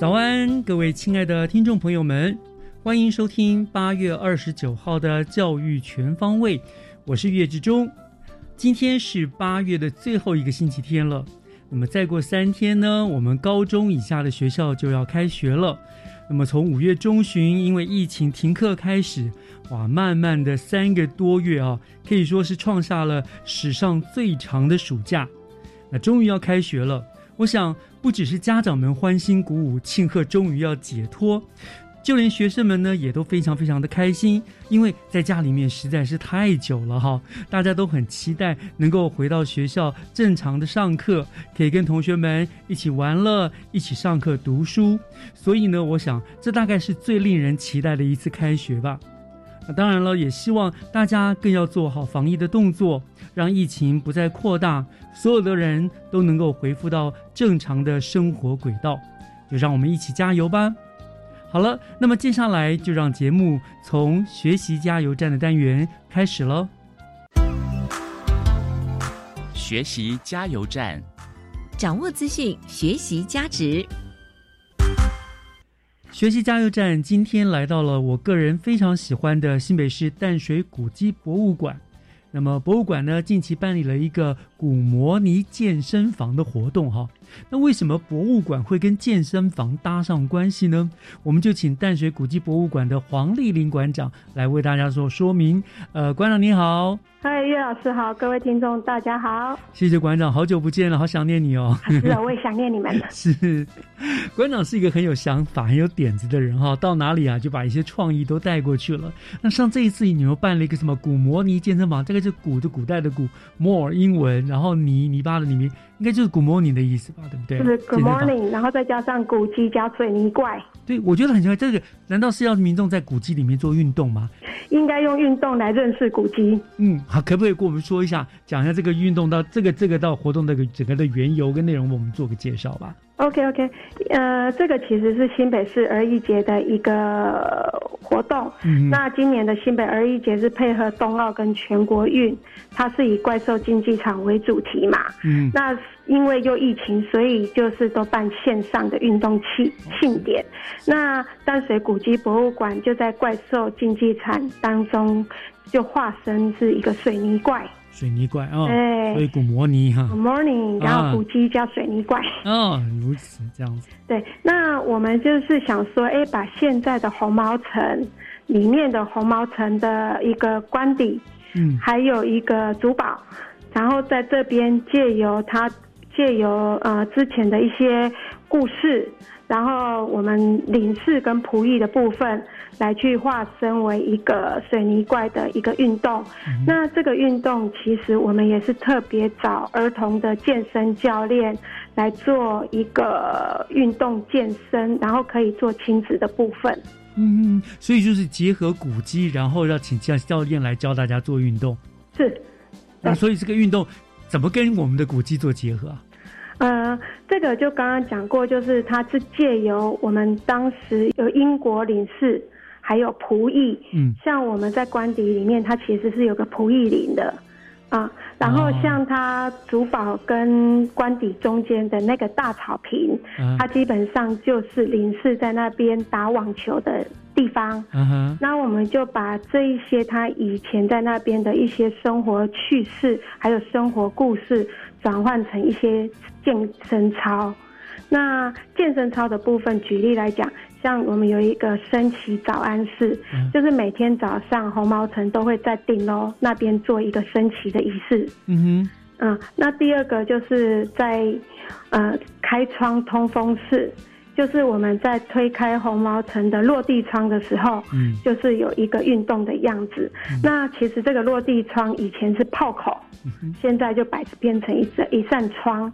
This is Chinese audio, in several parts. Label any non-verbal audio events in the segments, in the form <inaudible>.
早安，各位亲爱的听众朋友们，欢迎收听八月二十九号的教育全方位，我是岳志忠。今天是八月的最后一个星期天了，那么再过三天呢，我们高中以下的学校就要开学了。那么从五月中旬因为疫情停课开始，哇，慢慢的三个多月啊，可以说是创下了史上最长的暑假。那终于要开学了，我想不只是家长们欢欣鼓舞，庆贺终于要解脱，就连学生们呢也都非常非常的开心，因为在家里面实在是太久了哈，大家都很期待能够回到学校正常的上课，可以跟同学们一起玩乐，一起上课读书。所以呢，我想这大概是最令人期待的一次开学吧。那当然了，也希望大家更要做好防疫的动作，让疫情不再扩大，所有的人都能够恢复到正常的生活轨道。就让我们一起加油吧！好了，那么接下来就让节目从学习加油站的单元开始喽。学习加油站，掌握资讯，学习加值。学习加油站今天来到了我个人非常喜欢的新北市淡水古迹博物馆。那么博物馆呢，近期办理了一个古模拟健身房的活动哈。那为什么博物馆会跟健身房搭上关系呢？我们就请淡水古迹博物馆的黄丽玲馆长来为大家做说明。呃，馆长你好，嗨，岳老师好，各位听众大家好。谢谢馆长，好久不见了，好想念你哦。是啊，我也想念你们了。<laughs> 是，馆长是一个很有想法、很有点子的人哈，到哪里啊就把一些创意都带过去了。那像这一次你又办了一个什么古模拟健身房，这个是古的古代的古，more 英文，然后泥泥巴的里面应该就是 Good morning 的意思吧，对不对？就是 Good morning，然后再加上古迹加水泥怪，对，我觉得很奇怪，这个难道是要民众在古迹里面做运动吗？应该用运动来认识古迹。嗯，好，可不可以跟我们说一下，讲一下这个运动到这个这个到活动这个整个的缘由跟内容，我们做个介绍吧。OK OK，呃，这个其实是新北市儿艺节的一个活动。嗯那今年的新北儿艺节是配合冬奥跟全国运，它是以怪兽竞技场为主题嘛。嗯那因为又疫情，所以就是都办线上的运动庆庆典。那淡水古迹博物馆就在怪兽竞技场当中，就化身是一个水泥怪。水泥怪哦，对所以古摩尼哈 Good，morning，然后古迹叫水泥怪。哦，如此这样子，对，那我们就是想说，哎，把现在的红毛城里面的红毛城的一个官邸，嗯还有一个珠宝，然后在这边借由它借由呃之前的一些故事，然后我们领事跟仆役的部分来去化身为一个水泥怪的一个运动。那这个运动其实我们也是特别找儿童的健身教练来做一个运动健身，然后可以做亲子的部分。嗯，所以就是结合古迹，然后要请教教练来教大家做运动。是，那所以这个运动怎么跟我们的古迹做结合啊？呃，这个就刚刚讲过，就是它是借由我们当时有英国领事，还有仆役，嗯。像我们在官邸里面，它其实是有个仆役林的。啊，然后哦。像它主堡跟官邸中间的那个大草坪，嗯。它基本上就是林氏在那边打网球的地方。嗯哼，那我们就把这一些他以前在那边的一些生活趣事，还有生活故事，转换成一些健身操。那健身操的部分，举例来讲，像我们有一个升旗早安式，嗯就是每天早上红毛城都会在顶楼那边做一个升旗的仪式。嗯哼，嗯，那第二个就是在呃开窗通风室，就是我们在推开红毛城的落地窗的时候，嗯就是有一个运动的样子。那其实这个落地窗以前是炮口，嗯现在就摆变成一扇一扇窗。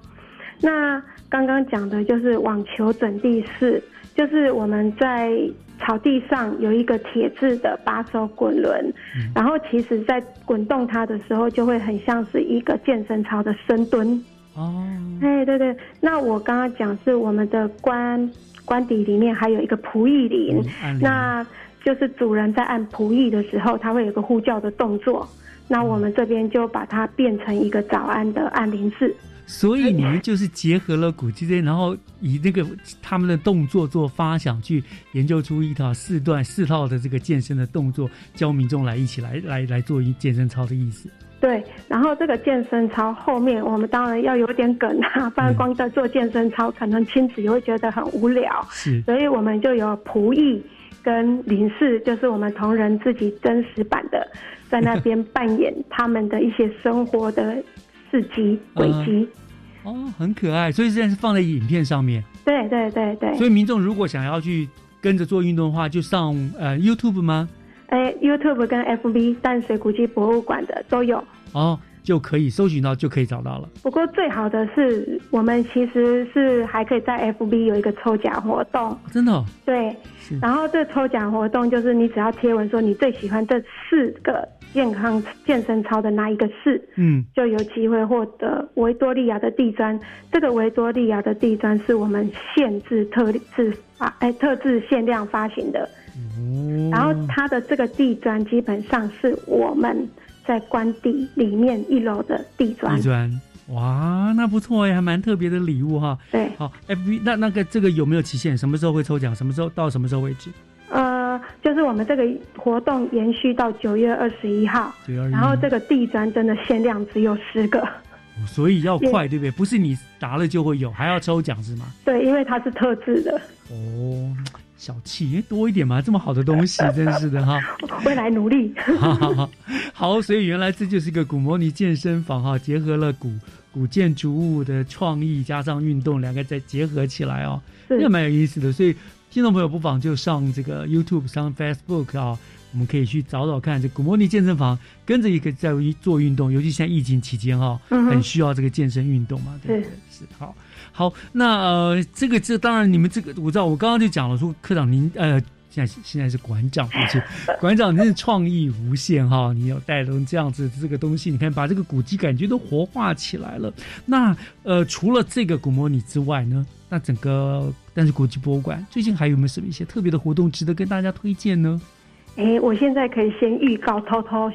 那刚刚讲的就是网球整地式，就是我们在草地上有一个铁质的把手滚轮，然后其实在滚动它的时候，就会很像是一个健身操的深蹲。哦，哎，对对，那我刚刚讲是我们的官官邸里面还有一个仆役铃，嗯那就是主人在按仆役的时候，他会有个呼叫的动作。那我们这边就把它变成一个早安的按铃式。所以你们就是结合了古迹这，然后以那个他们的动作做发想，去研究出一套四段四套的这个健身的动作，教民众来一起来来来做一健身操的意思。对，然后这个健身操后面，我们当然要有点梗啊，不然光在做健身操，可能亲子也会觉得很无聊。是，所以我们就有仆役跟林氏，就是我们同仁自己真实版的，在那边扮演他们的一些生活的事迹轨迹。哦，很可爱，所以现在是放在影片上面。对对对对，所以民众如果想要去跟着做运动的话，就上呃 YouTube 吗？哎，YouTube 跟 FB 淡水古迹博物馆的都有。哦，就可以搜寻到，就可以找到了。不过最好的是，我们其实是还可以在 FB 有一个抽奖活动。真的、哦，对，然后这抽奖活动就是你只要贴文说你最喜欢这四个健康健身操的哪一个式，嗯，就有机会获得维多利亚的地砖。这个维多利亚的地砖是我们限制特制发哎特制限量发行的，哦，然后它的这个地砖基本上是我们在官邸里面一楼的地砖地。砖，哇，那不错哎，还蛮特别的礼物哈。对，好，FB 那那个这个有没有期限？什么时候会抽奖？什么时候到什么时候为止？呃，就是我们这个活动延续到九月二十一号，然后这个地砖真的限量只有十个，所以要快，<laughs> 对不对？不是你答了就会有，还要抽奖是吗？对，因为它是特制的，哦，小气多一点嘛，这么好的东西，<laughs> 真是的哈。未来努力。好好好，好，所以原来这就是一个古摩尼健身房哈，结合了古古建筑物的创意加上运动，两个再结合起来哦，是这蛮有意思的。所以听众朋友不妨就上这个 YouTube、上 Facebook 啊，我们可以去找找看这古摩尼健身房，跟着一个在做运动，尤其现在疫情期间哈、嗯很需要这个健身运动嘛，对不对？是好。好，那呃，这个这当然你们这个我知道，我刚刚就讲了，说科长您呃，现在现在是馆长，而且 <laughs> 馆长真是创意无限哈，你有带动这样子的这个东西，你看把这个古迹感觉都活化起来了。那呃，除了这个古模拟之外呢，那整个但是国际博物馆最近还有没有什么一些特别的活动值得跟大家推荐呢？哎，我现在可以先预告，偷偷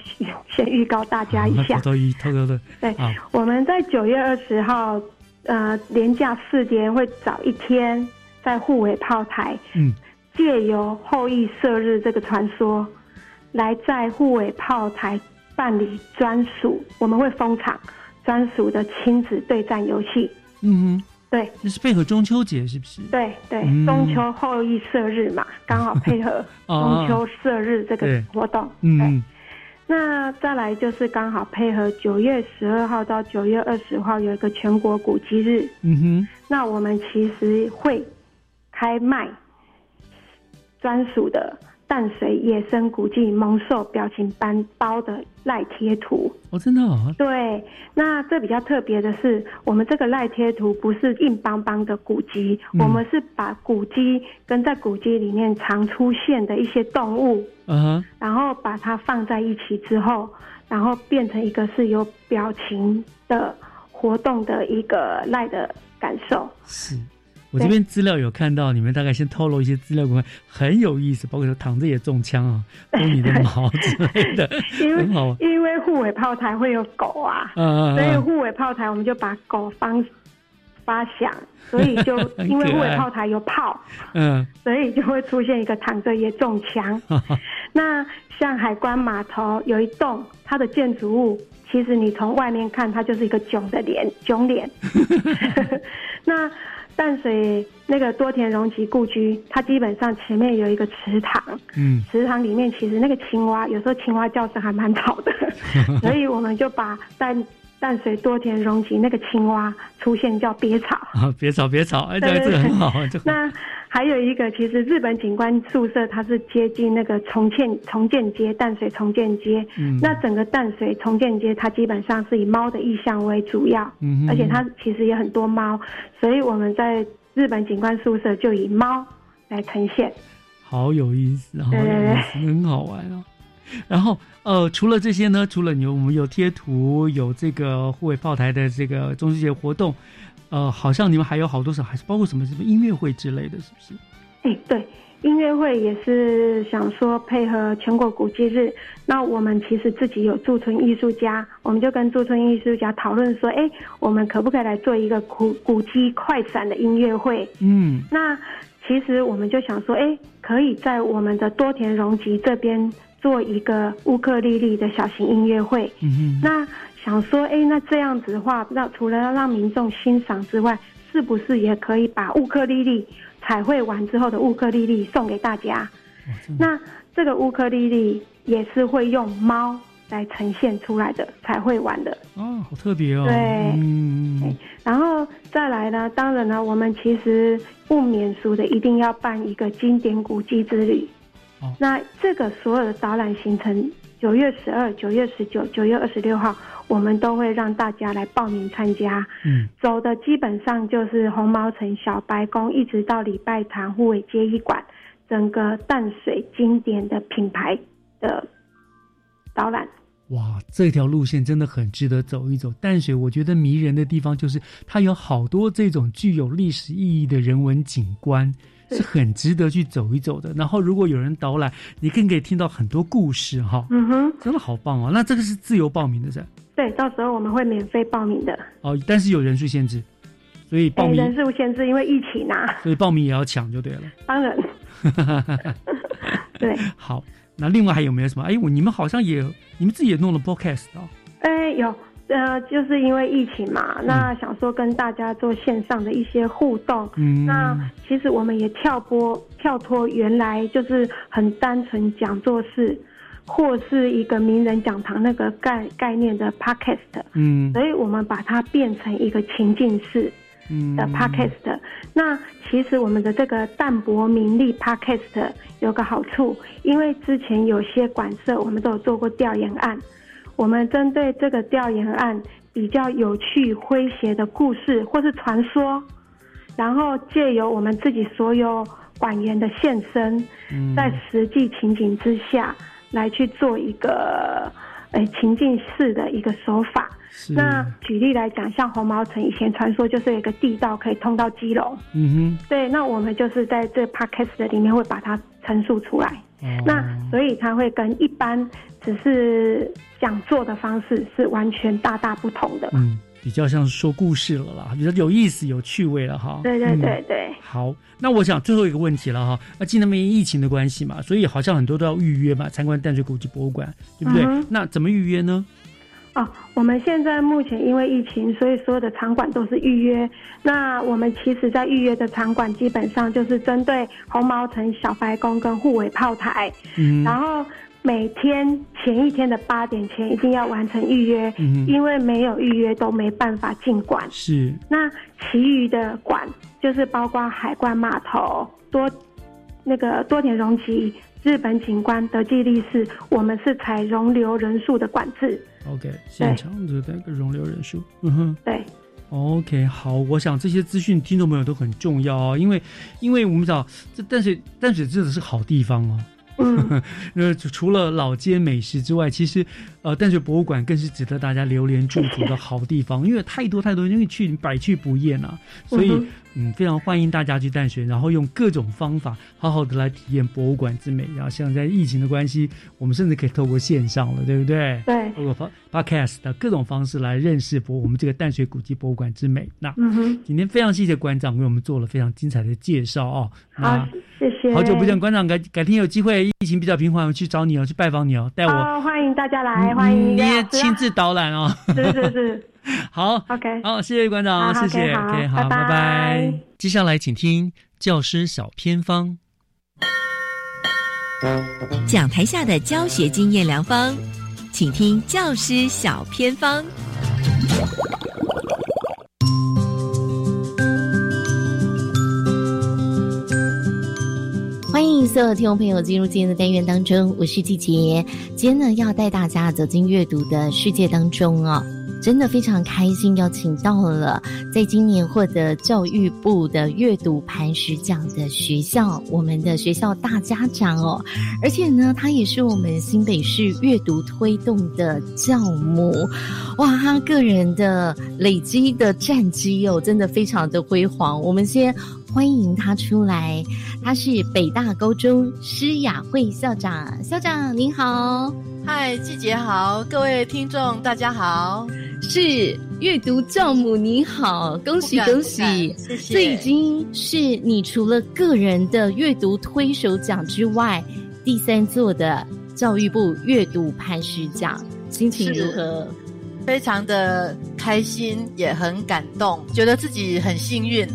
先预告大家一下 <laughs> 偷。偷一偷偷的对啊，我们在九月二十号，呃，连假四天会早一天在护尾炮台，嗯，借由后羿射日这个传说，来在护尾炮台办理专属，我们会封场专属的亲子对战游戏。嗯哼，对。那是配合中秋节是不是？对对，嗯。中秋后羿射日嘛，刚好配合哦 <laughs> 中秋射日这个活动。对。嗯，那再来就是刚好配合九月十二号到九月二十号有一个全国古迹日，嗯哼，那我们其实会开卖专属的淡水野生古迹蒙兽表情斑包的赖贴图。哦，真的哦，对，那这比较特别的是，我们这个赖贴图不是硬邦邦的古迹，嗯我们是把古迹跟在古迹里面常出现的一些动物，然后把它放在一起之后，然后变成一个是有表情的活动的一个赖的感受。是。我这边资料有看到，你们大概先透露一些资料很有意思，包括说躺着也中枪啊，封你的毛之类的，<laughs> 因为很好。因为护尾炮台会有狗啊，嗯所以嗯护尾炮台我们就把狗方发响，所以就 <laughs> 因为护尾炮台有炮，嗯所以就会出现一个躺着也中枪。<laughs> 那像海关码头有一栋，它的建筑物，其实你从外面看，它就是一个囧的脸，囧脸。那淡水那个多田荣吉故居，它基本上前面有一个池塘，嗯。池塘里面其实那个青蛙，有时候青蛙叫声还蛮吵的，<laughs> 所以我们就把淡淡水多田荣吉那个青蛙出现叫鳖草。<laughs> 啊，别吵别吵，哎，这个对这个很好，这个 <laughs> 那还有一个，其实日本警官宿舍它是接近那个重建重建街淡水重建街，嗯那整个淡水重建街它基本上是以猫的意象为主要，嗯哼而且它其实也很多猫，所以我们在日本警官宿舍就以猫来呈现。好有意思，好有对对意思，很好玩哦。然后呃，除了这些呢，除了有我们有贴图，有这个护卫炮台的这个中秋节活动，呃，好像你们还有好多什么，还是包括什么什么音乐会之类的，是不是？哎，对，音乐会也是想说配合全国古迹日，那我们其实自己有驻村艺术家，我们就跟驻村艺术家讨论说，哎，我们可不可以来做一个古古迹快闪的音乐会？嗯那其实我们就想说，哎，可以在我们的多田荣吉这边做一个乌克丽丽的小型音乐会。那想说，哎，那这样子的话，那除了要让民众欣赏之外，是不是也可以把乌克丽丽彩绘完之后的乌克丽丽送给大家？那这个乌克丽丽也是会用猫来呈现出来的，彩绘完的。哦，好特别哦，对嗯然后再来呢，当然呢，我们其实不免俗的，一定要办一个经典古迹之旅。哦那这个所有的导览行程，九月十二、九月十九、九月二十六号，我们都会让大家来报名参加。嗯走的基本上就是红毛城、小白宫，一直到礼拜堂、护尾街一馆，整个淡水经典的品牌的导览。哇，这条路线真的很值得走一走。淡水我觉得迷人的地方就是它有好多这种具有历史意义的人文景观。是是很值得去走一走的。然后，如果有人导览，你更可以听到很多故事哈，嗯哼，真的好棒哦。那这个是自由报名的噻，对，到时候我们会免费报名的。哦，但是有人数限制，所以报名，人名，数限制，因为疫情啊，所以报名也要抢就对了。当然，<laughs> 对，好，那另外还有没有什么？哎，我你们好像也，你们自己也弄了 podcast 哦。哎，有。呃，就是因为疫情嘛，那想说跟大家做线上的一些互动，嗯，那其实我们也跳播跳脱原来就是很单纯讲座式，或是一个名人讲堂那个概概念的 podcast，嗯。所以我们把它变成一个情境式嗯。的 podcast。那其实我们的这个淡泊名利 podcast 有个好处，因为之前有些馆舍我们都有做过调研案，我们针对这个调研案比较有趣诙谐的故事或是传说，然后借由我们自己所有馆员的现身，嗯。在实际情景之下来去做一个呃情境式的一个手法。那举例来讲，像红毛城以前传说就是有一个地道可以通到基隆，嗯对，那我们就是在这 podcast 的里面会把它陈述出来。哦。那所以它会跟一般只是讲座的方式是完全大大不同的。嗯，比较像是说故事了啦，比较有意思、有趣味了哈。对对嗯对对，好，那我想最后一个问题了哈。那今年因为疫情的关系嘛，所以好像很多都要预约嘛，参观淡水古迹博物馆，对不对？嗯那怎么预约呢？哦，我们现在目前因为疫情，所以所有的场馆都是预约。那我们其实，在预约的场馆基本上就是针对红毛城、小白宫跟护尾炮台，嗯，然后每天前一天的八点前一定要完成预约，嗯因为没有预约都没办法进馆。是那其余的馆就是包括海关码头、多那个多点容积、日本景观、德记利士，我们是采容留人数的管制。OK，现场的那个容留人数，嗯哼。对，OK，好，我想这些资讯听众朋友都很重要哦，因为因为我们知道这淡水淡水真的是好地方哦。嗯，<laughs> 呃，除了老街美食之外，其实呃淡水博物馆更是值得大家流连驻足的好地方，因为太多太多，因为去百去不厌啊。所以、嗯嗯，非常欢迎大家去淡水，然后用各种方法好好的来体验博物馆之美。然后像在疫情的关系，我们甚至可以透过线上了，对不对？对，透过发 podcast 的各种方式来认识博我们这个淡水古迹博物馆之美。那嗯哼，今天非常谢谢馆长为我们做了非常精彩的介绍哦。好那，谢谢。好久不见，馆长，改改天有机会，疫情比较平缓，我去找你哦，去拜访你哦，带我。哦，欢迎大家来，欢迎你也亲自导览哦。是是是 <laughs> 好，，OK。好，谢谢馆长，好谢谢。OK，好，拜拜拜拜。接下来请听教师小偏方。讲台下的教学经验良方，请听教师小偏方。欢迎所有听众朋友进入今天的单元当中，我是季杰。今天呢，要带大家走进阅读的世界当中哦，真的非常开心，邀请到了在今年获得教育部的阅读磐石奖的学校，我们的学校大家长哦，而且呢，他也是我们新北市阅读推动的教母。哇，他个人的累积的战绩哦，真的非常的辉煌。我们先欢迎他出来，他是北大高中施雅慧校长，校长您好，嗨，季姐好，各位听众大家好，是阅读教母你好，恭喜恭喜！谢谢。这已经是你除了个人的阅读推手奖之外，第三座的教育部阅读磐石奖，心情如何？非常的开心，也很感动，觉得自己很幸运。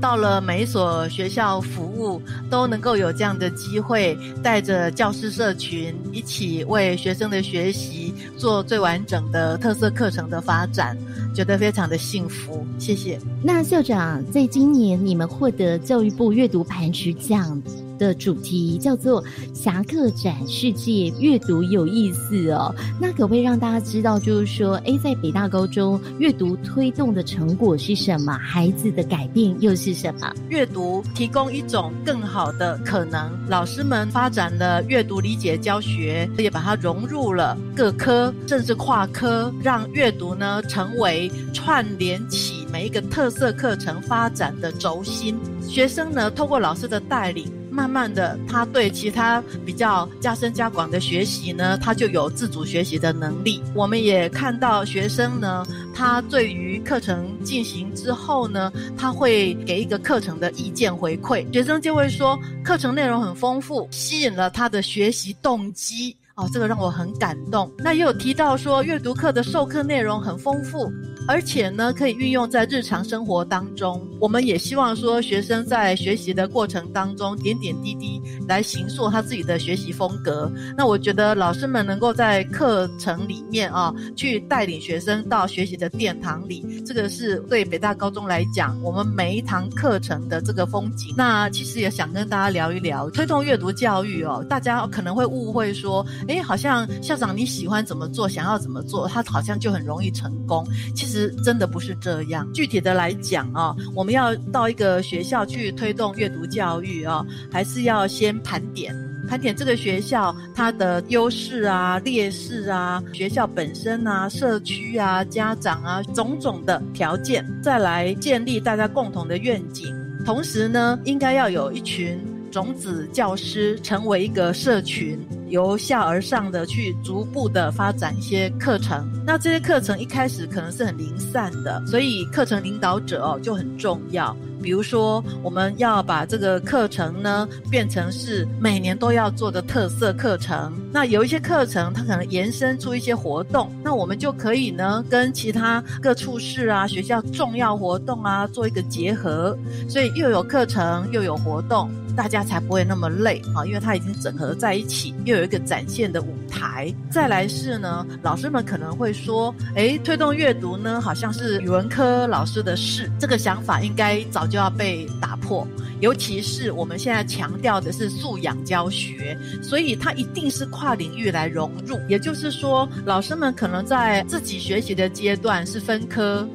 到了每一所学校服务，都能够有这样的机会，带着教师社群一起为学生的学习做最完整的特色课程的发展，觉得非常的幸福。谢谢。那校长，在今年你们获得教育部阅读磐石奖的主题叫做“侠客展世界阅读有意思”哦，那可不可以让大家知道，就是说，诶，在北大高中阅读推动的成果是什么？孩子的改变又是什么？阅读提供一种更好的可能。老师们发展了阅读理解教学，也把它融入了各科，甚至跨科，让阅读呢成为串联起每一个特色课程发展的轴心。学生呢，透过老师的带领。慢慢的，他对其他比较加深加广的学习呢，他就有自主学习的能力。我们也看到学生呢，他对于课程进行之后呢，他会给一个课程的意见回馈，学生就会说课程内容很丰富，吸引了他的学习动机。哦，这个让我很感动。那也有提到说，阅读课的授课内容很丰富，而且呢，可以运用在日常生活当中。我们也希望说，学生在学习的过程当中，点点滴滴来形塑他自己的学习风格。那我觉得老师们能够在课程里面啊，去带领学生到学习的殿堂里，这个是对北大高中来讲，我们每一堂课程的这个风景。那其实也想跟大家聊一聊推动阅读教育哦，大家可能会误会说。哎，好像校长你喜欢怎么做，想要怎么做，他好像就很容易成功。其实真的不是这样。具体的来讲啊，我们要到一个学校去推动阅读教育啊，还是要先盘点。盘点这个学校它的优势啊、劣势啊，学校本身啊、社区啊、家长啊种种的条件，再来建立大家共同的愿景。同时呢，应该要有一群种子教师，成为一个社群。由下而上的去逐步的发展一些课程，那这些课程一开始可能是很零散的，所以课程领导者哦就很重要。比如说，我们要把这个课程呢变成是每年都要做的特色课程。那有一些课程它可能延伸出一些活动，那我们就可以呢跟其他各处室啊、学校重要活动啊做一个结合，所以又有课程又有活动。大家才不会那么累啊，因为它已经整合在一起，又有一个展现的舞台。再来是呢，老师们可能会说，诶，推动阅读呢，好像是语文科老师的事，这个想法应该早就要被打破。尤其是我们现在强调的是素养教学，所以它一定是跨领域来融入。也就是说，老师们可能在自己学习的阶段是分科。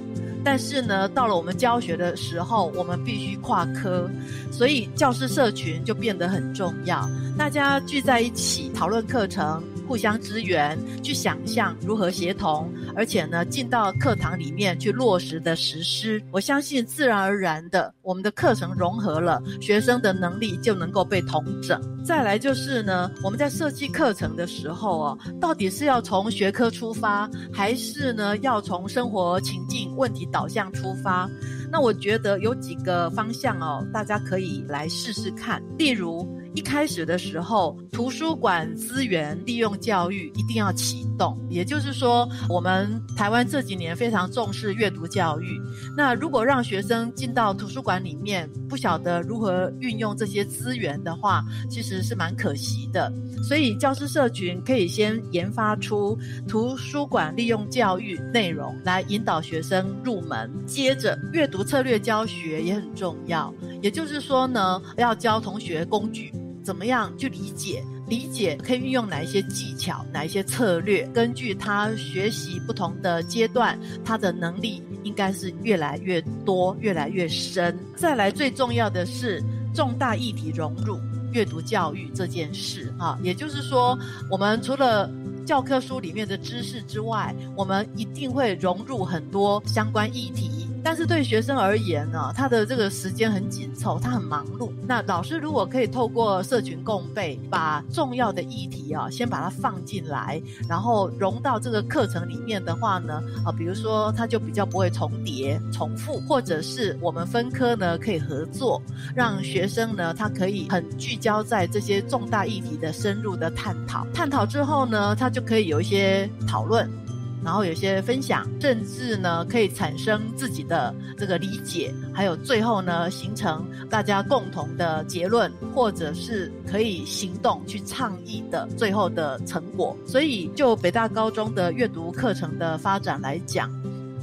但是呢，到了我们教学的时候，我们必须跨科，所以教师社群就变得很重要。大家聚在一起讨论课程，互相支援，去想象如何协同，而且呢，进到课堂里面去落实的实施。我相信自然而然的，我们的课程融合了，学生的能力就能够被统整。再来就是呢，我们在设计课程的时候哦，到底是要从学科出发，还是呢要从生活情境、问题导向出发？那我觉得有几个方向哦，大家可以来试试看。例如，一开始的时候，图书馆资源利用教育一定要启动，也就是说，我们台湾这几年非常重视阅读教育。那如果让学生进到图书馆里面，不晓得如何运用这些资源的话，其实是蛮可惜的。所以，教师社群可以先研发出图书馆利用教育内容来引导学生入门，接着阅读策略教学也很重要。也就是说呢，要教同学工具。怎么样去理解？理解可以运用哪一些技巧、哪一些策略？根据他学习不同的阶段，他的能力应该是越来越多、越来越深。再来，最重要的是重大议题融入阅读教育这件事啊，也就是说，我们除了教科书里面的知识之外，我们一定会融入很多相关议题。但是对学生而言呢，他的这个时间很紧凑，他很忙碌。那老师如果可以透过社群共备，把重要的议题啊，先把它放进来，然后融到这个课程里面的话呢，啊，比如说他就比较不会重叠、重复，或者是我们分科呢可以合作，让学生呢他可以很聚焦在这些重大议题的深入的探讨。探讨之后呢，他就可以有一些讨论。然后有些分享，甚至呢可以产生自己的这个理解，还有最后呢形成大家共同的结论，或者是可以行动去倡议的最后的成果。所以就北大高中的阅读课程的发展来讲，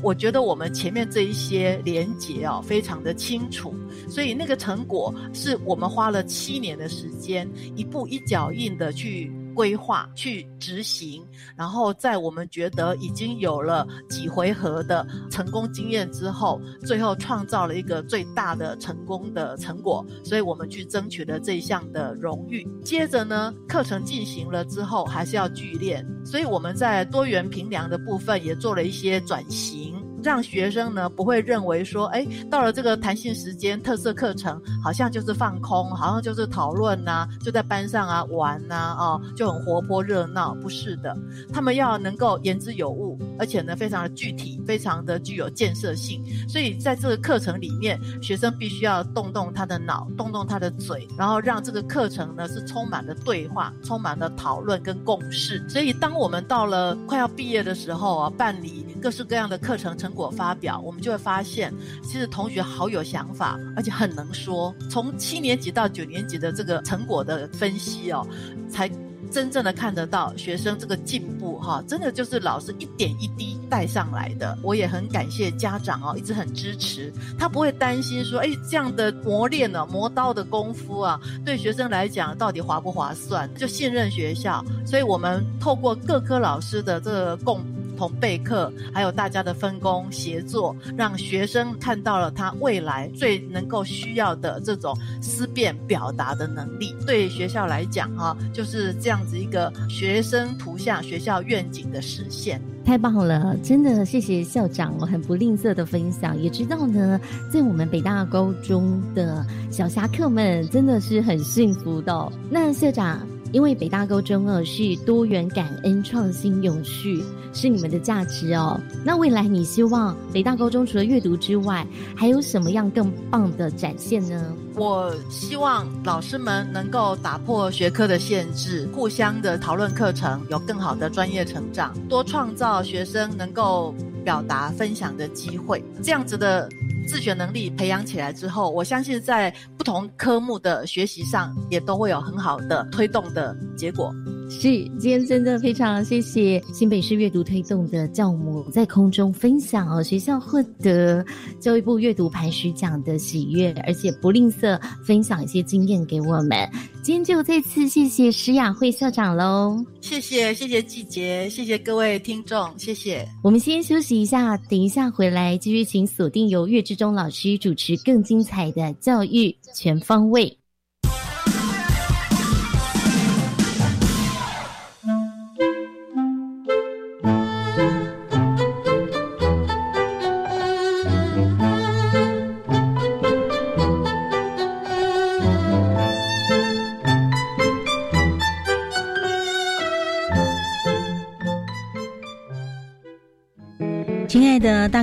我觉得我们前面这一些连结哦非常的清楚，所以那个成果是我们花了七年的时间，一步一脚印的去。规划去执行，然后在我们觉得已经有了几回合的成功经验之后，最后创造了一个最大的成功的成果，所以我们去争取了这项的荣誉。接着呢，课程进行了之后，还是要聚练，所以我们在多元评量的部分也做了一些转型。让学生呢不会认为说，哎，到了这个弹性时间特色课程，好像就是放空，好像就是讨论呐，就在班上啊玩呐，哦，就很活泼热闹。不是的，他们要能够言之有物，而且呢非常的具体，非常的具有建设性。所以在这个课程里面，学生必须要动动他的脑，动动他的嘴，然后让这个课程呢是充满了对话，充满了讨论跟共识。所以当我们到了快要毕业的时候啊，办理各式各样的课程成。果发表，我们就会发现，其实同学好有想法，而且很能说。从七年级到九年级的这个成果的分析哦，才真正的看得到学生这个进步哈，真的就是老师一点一滴带上来的。我也很感谢家长哦，一直很支持，他不会担心说，哎，这样的磨练呢，磨刀的功夫啊，对学生来讲到底划不划算？就信任学校，所以我们透过各科老师的这个共。同备课，还有大家的分工协作，让学生看到了他未来最能够需要的这种思辨表达的能力。对学校来讲，哈，就是这样子一个学生图像学校愿景的实现。太棒了，真的谢谢校长，我很不吝啬的分享，也知道呢，在我们北大高中的小侠客们真的是很幸福的。那校长。因为北大高中二是多元、感恩、创新、永续，是你们的价值哦。那未来你希望北大高中除了阅读之外，还有什么样更棒的展现呢？我希望老师们能够打破学科的限制，互相的讨论课程，有更好的专业成长，多创造学生能够表达、分享的机会，这样子的。自学能力培养起来之后，我相信在不同科目的学习上也都会有很好的推动的结果。是，今天真的非常谢谢新北市阅读推动的教母在空中分享哦，学校获得教育部阅读排序奖的喜悦，而且不吝啬分享一些经验给我们。今天就再次谢谢施雅慧校长喽，谢谢谢谢季杰，谢谢各位听众，谢谢。我们先休息一下，等一下回来继续，请锁定由岳志忠老师主持更精彩的教育全方位。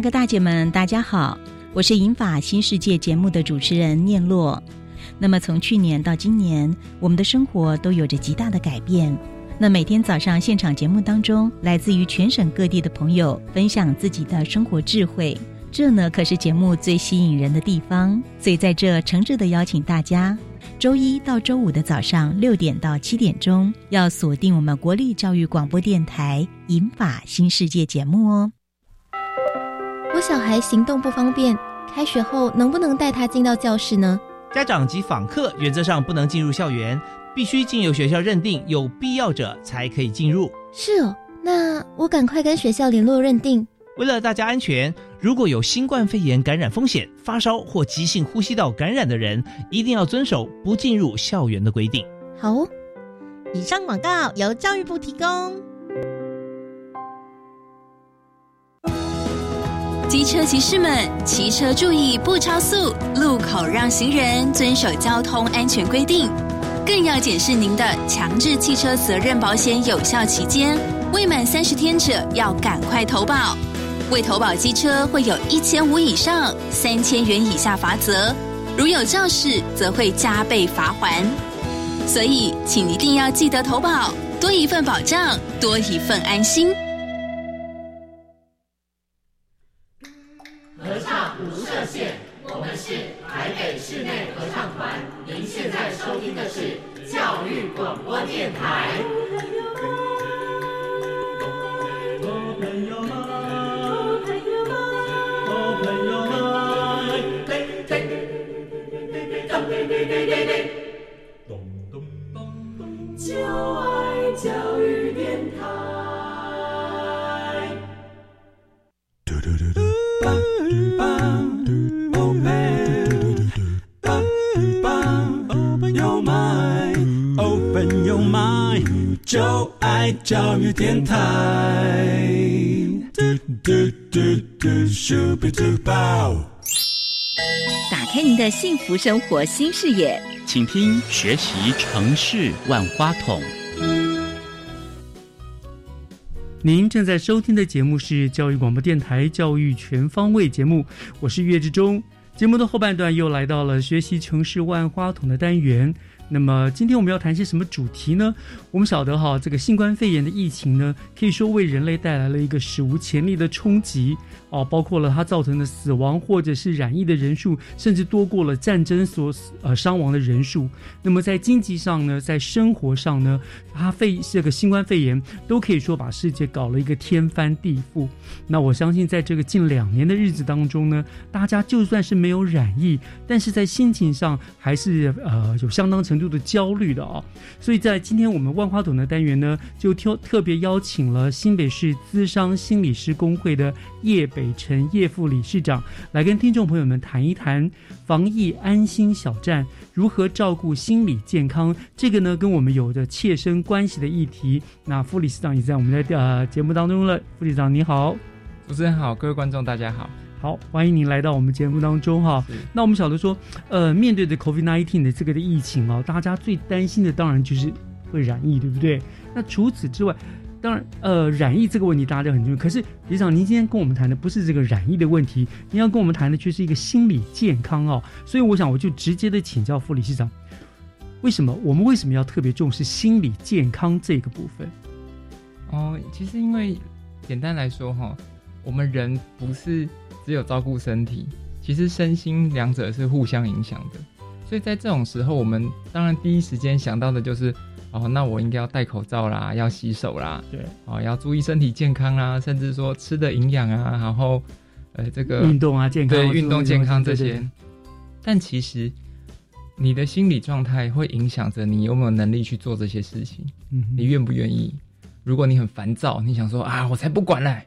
哥大姐们，大家好，我是银法新世界节目的主持人念洛。那么从去年到今年，我们的生活都有着极大的改变。那每天早上现场节目当中，来自于全省各地的朋友分享自己的生活智慧，这呢可是节目最吸引人的地方。所以在这诚挚的邀请大家，周一到周五的早上六点到七点钟，要锁定我们国立教育广播电台《银法新世界》节目哦。我小孩行动不方便，开学后能不能带他进到教室呢？家长及访客原则上不能进入校园，必须经由学校认定有必要者才可以进入。是哦，那我赶快跟学校联络认定。为了大家安全，如果有新冠肺炎感染风险、发烧或急性呼吸道感染的人，一定要遵守不进入校园的规定。好哦，以上广告由教育部提供。机车骑士们，骑车注意不超速，路口让行人，遵守交通安全规定。更要检视您的强制汽车责任保险有效期间，未满三十天者要赶快投保。未投保机车会有一千五以上三千元以下罚则，如有肇事则会加倍罚还。所以，请一定要记得投保，多一份保障，多一份安心。播电台。就爱教育就爱教育电台。打开您的幸福生活新视野，请听学习城市万花筒。您正在收听的节目是教育广播电台《教育全方位》节目，我是岳志忠。节目的后半段又来到了学习城市万花筒的单元。那么今天我们要谈些什么主题呢？我们晓得哈，这个新冠肺炎的疫情呢，可以说为人类带来了一个史无前例的冲击哦，包括了它造成的死亡或者是染疫的人数，甚至多过了战争所呃伤亡的人数。那么在经济上呢，在生活上呢，它肺这个新冠肺炎都可以说把世界搞了一个天翻地覆。那我相信在这个近两年的日子当中呢，大家就算是没有染疫，但是在心情上还是呃有相当程。程度的焦虑的啊，所以在今天我们万花筒的单元呢，就特特别邀请了新北市资商心理师工会的叶北辰叶副理事长来跟听众朋友们谈一谈防疫安心小站如何照顾心理健康，这个呢跟我们有着切身关系的议题。那副理事长也在我们的呃节目当中了，副理事长你好，主持人好，各位观众大家好。好，欢迎您来到我们节目当中哈。那我们晓得说，呃，面对着 COVID-19 的这个的疫情啊，大家最担心的当然就是会染疫，对不对？那除此之外，当然，呃，染疫这个问题大家都很重要。可是，李长，您今天跟我们谈的不是这个染疫的问题，您要跟我们谈的却是一个心理健康哦。所以，我想我就直接的请教副理事长，为什么我们为什么要特别重视心理健康这个部分？哦，其实因为简单来说哈，我们人不是。只有照顾身体，其实身心两者是互相影响的。所以在这种时候，我们当然第一时间想到的就是，哦，那我应该要戴口罩啦，要洗手啦，对，哦，要注意身体健康啦，甚至说吃的营养啊，然后，呃，这个运动啊，健康，对，运动健康这些。但其实，你的心理状态会影响着你有没有能力去做这些事情。嗯，你愿不愿意？如果你很烦躁，你想说啊，我才不管嘞。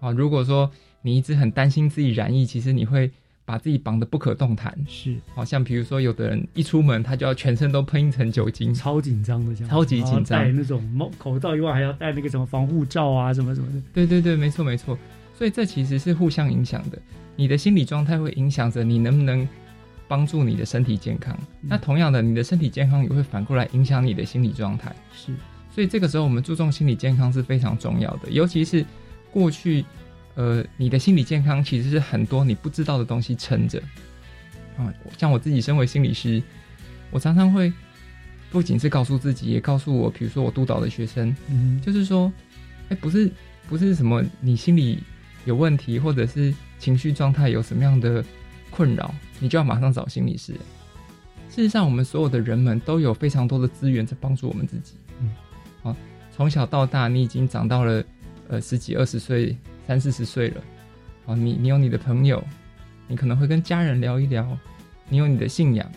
啊，如果说。你一直很担心自己染疫，其实你会把自己绑得不可动弹。是，好像比如说，有的人一出门，他就要全身都喷一层酒精，超紧张的，这样，超级紧张。戴那种口口罩以外，还要戴那个什么防护罩啊，什么什么的。对对对，没错没错。所以这其实是互相影响的。你的心理状态会影响着你能不能帮助你的身体健康。那同样的，你的身体健康也会反过来影响你的心理状态。是，所以这个时候我们注重心理健康是非常重要的，尤其是过去。呃，你的心理健康其实是很多你不知道的东西撑着。啊，像我自己身为心理师，我常常会不仅是告诉自己，也告诉我，比如说我督导的学生，嗯，就是说，哎，不是不是什么你心理有问题，或者是情绪状态有什么样的困扰，你就要马上找心理师。事实上，我们所有的人们都有非常多的资源在帮助我们自己。嗯，好，从小到大，你已经长到了呃十几、二十岁、三四十岁了。哦，你你有你的朋友，你可能会跟家人聊一聊，你有你的信仰。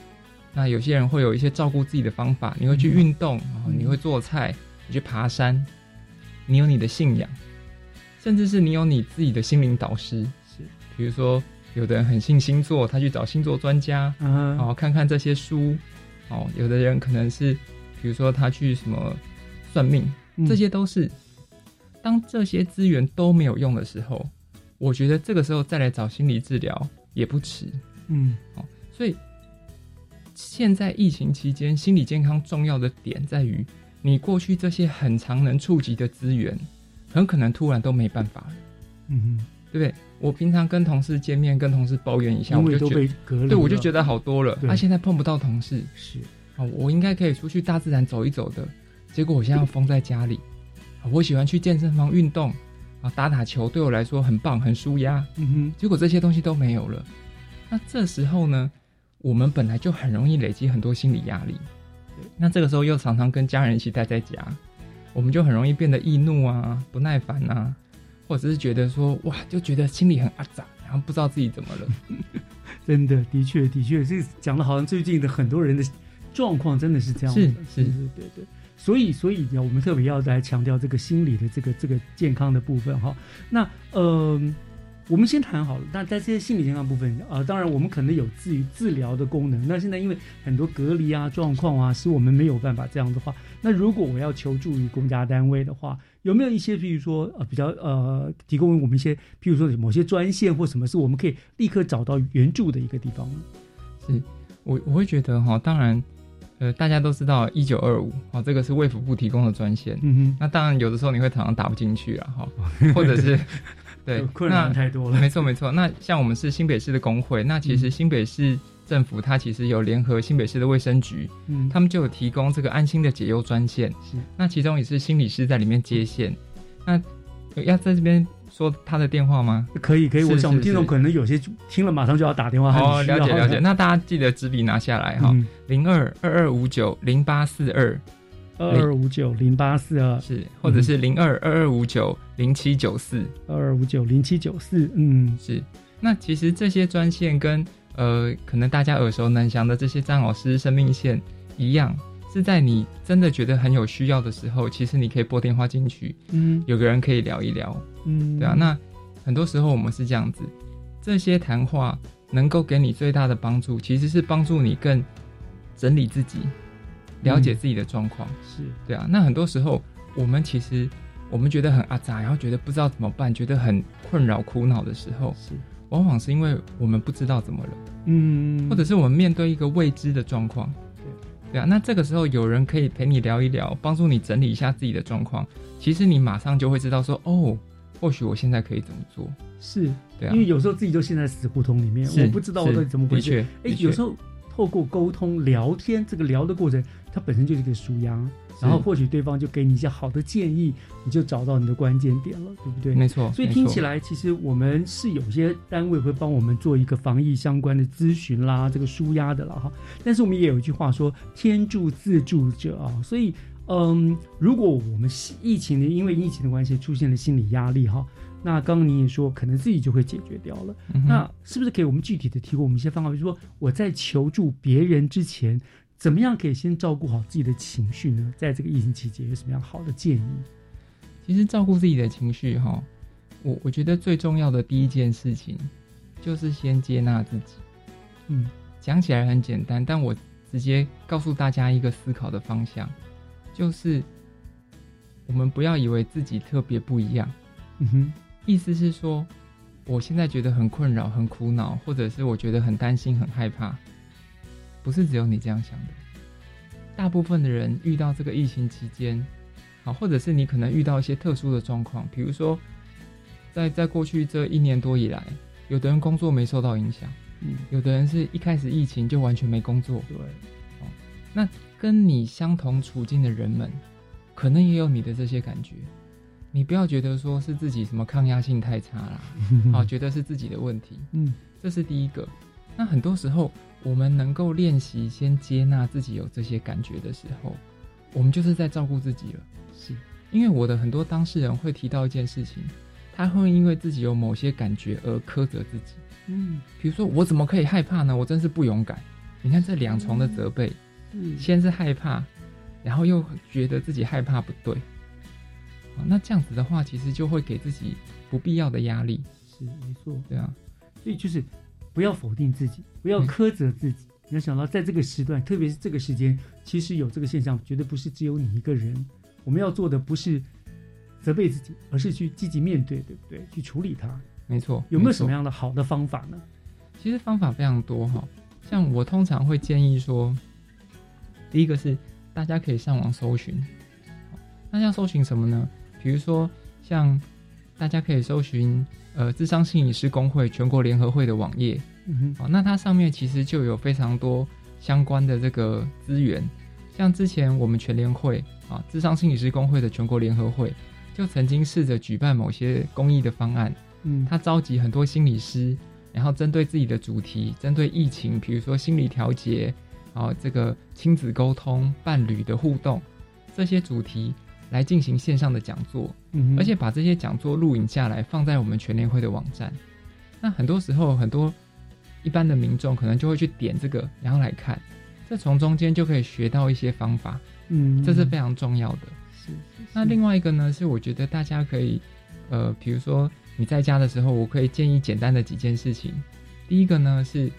那有些人会有一些照顾自己的方法，你会去运动，然后你会做菜，你去爬山，你有你的信仰，甚至是你有你自己的心灵导师。是，比如说。有的人很信星座，他去找星座专家，嗯，哦，看看这些书，哦，有的人可能是，比如说他去什么算命，这些都是。当这些资源都没有用的时候，我觉得这个时候再来找心理治疗也不迟。嗯，哦，所以现在疫情期间，心理健康重要的点在于，你过去这些很常能触及的资源，很可能突然都没办法了。嗯哼。对不对？我平常跟同事见面，跟同事抱怨一下，我就觉得，对我就觉得好多了。他现在碰不到同事，是啊，我应该可以出去大自然走一走的。结果我现在要封在家里。我喜欢去健身房运动啊，打打球，对我来说很棒，很舒压。嗯哼，结果这些东西都没有了。那这时候呢，我们本来就很容易累积很多心理压力。那这个时候又常常跟家人一起待在家，我们就很容易变得易怒啊，不耐烦啊。或者是觉得说哇，就觉得心里很阿杂，然后不知道自己怎么了。<laughs> 真的，的确，的确，这讲的好像最近的很多人的状况真的是这样。是是，是对对。所以，所以要我们特别要来强调这个心理的这个这个健康的部分哈。那呃。我们先谈好了，那在这些心理健康部分啊，当然我们可能有自于治疗的功能。那现在因为很多隔离啊状况啊，使我们没有办法这样的话，那如果我要求助于公家单位的话，有没有一些，譬如说呃比较呃提供我们一些，譬如说某些专线或什么，是我们可以立刻找到援助的一个地方呢？是我我会觉得哈，当然呃大家都知道一九二五哦，这个是卫福部提供的专线。嗯哼，那当然有的时候你会常常打不进去啊哈，<laughs> 或者是。对，困难太多了。没错，没错。那像我们是新北市的工会，那其实新北市政府它其实有联合新北市的卫生局，嗯，他们就有提供这个安心的解忧专线。是，那其中也是心理师在里面接线。那要在这边说他的电话吗？可以，可以。我想我们听众可能有些听了马上就要打电话。哦，<laughs> 了解，了解。那大家记得纸笔拿下来哈，零二二二五九零八四二。二二五九零八四二是，或者是零二二二五九零七九四二二五九零七九四，嗯，是。那其实这些专线跟呃，可能大家耳熟能详的这些张老师生命线一样，是在你真的觉得很有需要的时候，其实你可以拨电话进去，嗯，有个人可以聊一聊，嗯，对啊。那很多时候我们是这样子，这些谈话能够给你最大的帮助，其实是帮助你更整理自己。了解自己的状况是对啊，那很多时候我们其实我们觉得很阿杂，然后觉得不知道怎么办，觉得很困扰、苦恼的时候，是往往是因为我们不知道怎么了，嗯，或者是我们面对一个未知的状况，对对啊，那这个时候有人可以陪你聊一聊，帮助你整理一下自己的状况，其实你马上就会知道说，哦，或许我现在可以怎么做，是对啊，因为有时候自己就陷在死胡同里面，我不知道我到底怎么回事，哎，有时候透过沟通聊天，这个聊的过程。它本身就是一个舒压，然后或许对方就给你一些好的建议，你就找到你的关键点了，对不对？没错。所以听起来，其实我们是有些单位会帮我们做一个防疫相关的咨询啦，这个舒压的了哈。但是我们也有一句话说“天助自助者”啊，所以嗯，如果我们疫情的因为疫情的关系出现了心理压力哈，那刚刚你也说可能自己就会解决掉了。那是不是可以我们具体的提供我们一些方法？比如说我在求助别人之前。怎么样可以先照顾好自己的情绪呢？在这个疫情期间，有什么样好的建议？其实照顾自己的情绪，哈，我我觉得最重要的第一件事情就是先接纳自己。嗯，讲起来很简单，但我直接告诉大家一个思考的方向，就是我们不要以为自己特别不一样。嗯哼，意思是说，我现在觉得很困扰、很苦恼，或者是我觉得很担心、很害怕。不是只有你这样想的，大部分的人遇到这个疫情期间，好，或者是你可能遇到一些特殊的状况，比如说在在过去这一年多以来，有的人工作没受到影响，嗯，有的人是一开始疫情就完全没工作，对，哦，那跟你相同处境的人们，可能也有你的这些感觉。你不要觉得说是自己什么抗压性太差啦，好、<laughs> 觉得是自己的问题，嗯，这是第一个。那很多时候，我们能够练习先接纳自己有这些感觉的时候，我们就是在照顾自己了。是因为我的很多当事人会提到一件事情，他会因为自己有某些感觉而苛责自己。嗯，比如说，我怎么可以害怕呢？我真是不勇敢。你看这两重的责备，嗯先是害怕，然后又觉得自己害怕不对。啊那这样子的话，其实就会给自己不必要的压力。是没错，对啊，所以就是不要否定自己，不要苛责自己。你要想到，在这个时段，特别是这个时间，其实有这个现象，绝对不是只有你一个人。我们要做的不是责备自己，而是去积极面对，对不对？去处理它。没错，有没有什么样的好的方法呢？其实方法非常多哈，像我通常会建议说，第一个是大家可以上网搜寻，好那要搜寻什么呢？比如说像大家可以搜寻呃智商心理师工会全国联合会的网页，好，那它上面其实就有非常多相关的这个资源，像之前我们全联会啊，智商心理师工会的全国联合会，就曾经试着举办某些公益的方案，嗯。他召集很多心理师，然后针对自己的主题，针对疫情，比如说心理调节，然啊，这个亲子沟通、伴侣的互动这些主题来进行线上的讲座，嗯而且把这些讲座录影下来，放在我们全联会的网站。那很多时候，很多一般的民众可能就会去点这个，然后来看，这从中间就可以学到一些方法，嗯这是非常重要的。是那另外一个呢，是我觉得大家可以，呃，比如说你在家的时候，我可以建议简单的几件事情。第一个呢是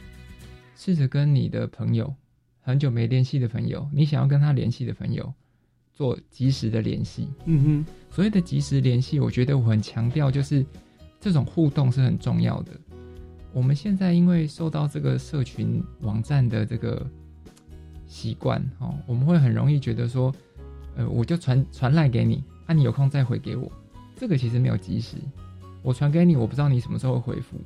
试着跟你的朋友，很久没联系的朋友，你想要跟他联系的朋友，做及时的联系。嗯哼，所谓的及时联系，我觉得我很强调，就是这种互动是很重要的。我们现在因为受到这个社群网站的这个习惯哦，我们会很容易觉得说，呃，我就传传赖给你，啊，你有空再回给我。这个其实没有及时，我传给你，我不知道你什么时候会回复。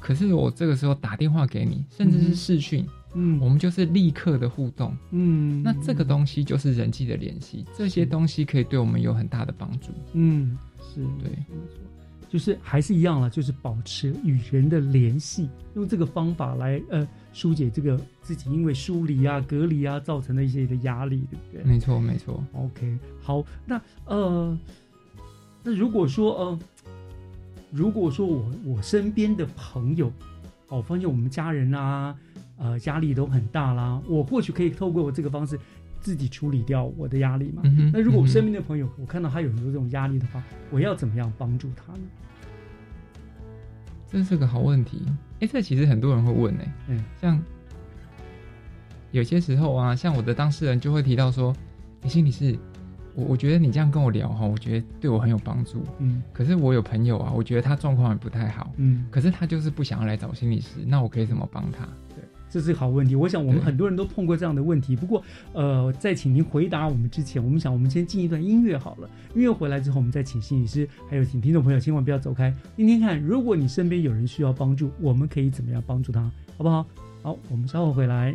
可是我这个时候打电话给你，甚至是视讯，嗯我们就是立刻的互动，嗯那这个东西就是人际的联系，这些东西可以对我们有很大的帮助。嗯，是对，没错，就是还是一样了，就是保持与人的联系，用这个方法来呃疏解这个自己因为疏离啊、隔离啊造成的一些的压力，对不对？没错，没错。OK，好，那呃，那如果说呃，如果说我我身边的朋友，哦，发现我们家人啊，呃，压力都很大啦，我或许可以透过我这个方式自己处理掉我的压力嘛。嗯那如果我身边的朋友，我看到他有很多这种压力的话，我要怎么样帮助他呢？这是个好问题。哎，这其实很多人会问哎、嗯，像有些时候啊，像我的当事人就会提到说，你心理是，我我觉得你这样跟我聊哈，我觉得对我很有帮助。嗯可是我有朋友啊，我觉得他状况也不太好，嗯，可是他就是不想要来找心理师，那我可以怎么帮他？对，这是个好问题。我想我们很多人都碰过这样的问题。不过，呃，在请您回答我们之前，我们想我们先进一段音乐好了。音乐回来之后，我们再请心理师，还有请听众朋友千万不要走开，听听看，如果你身边有人需要帮助，我们可以怎么样帮助他，好不好？好，我们稍后回来。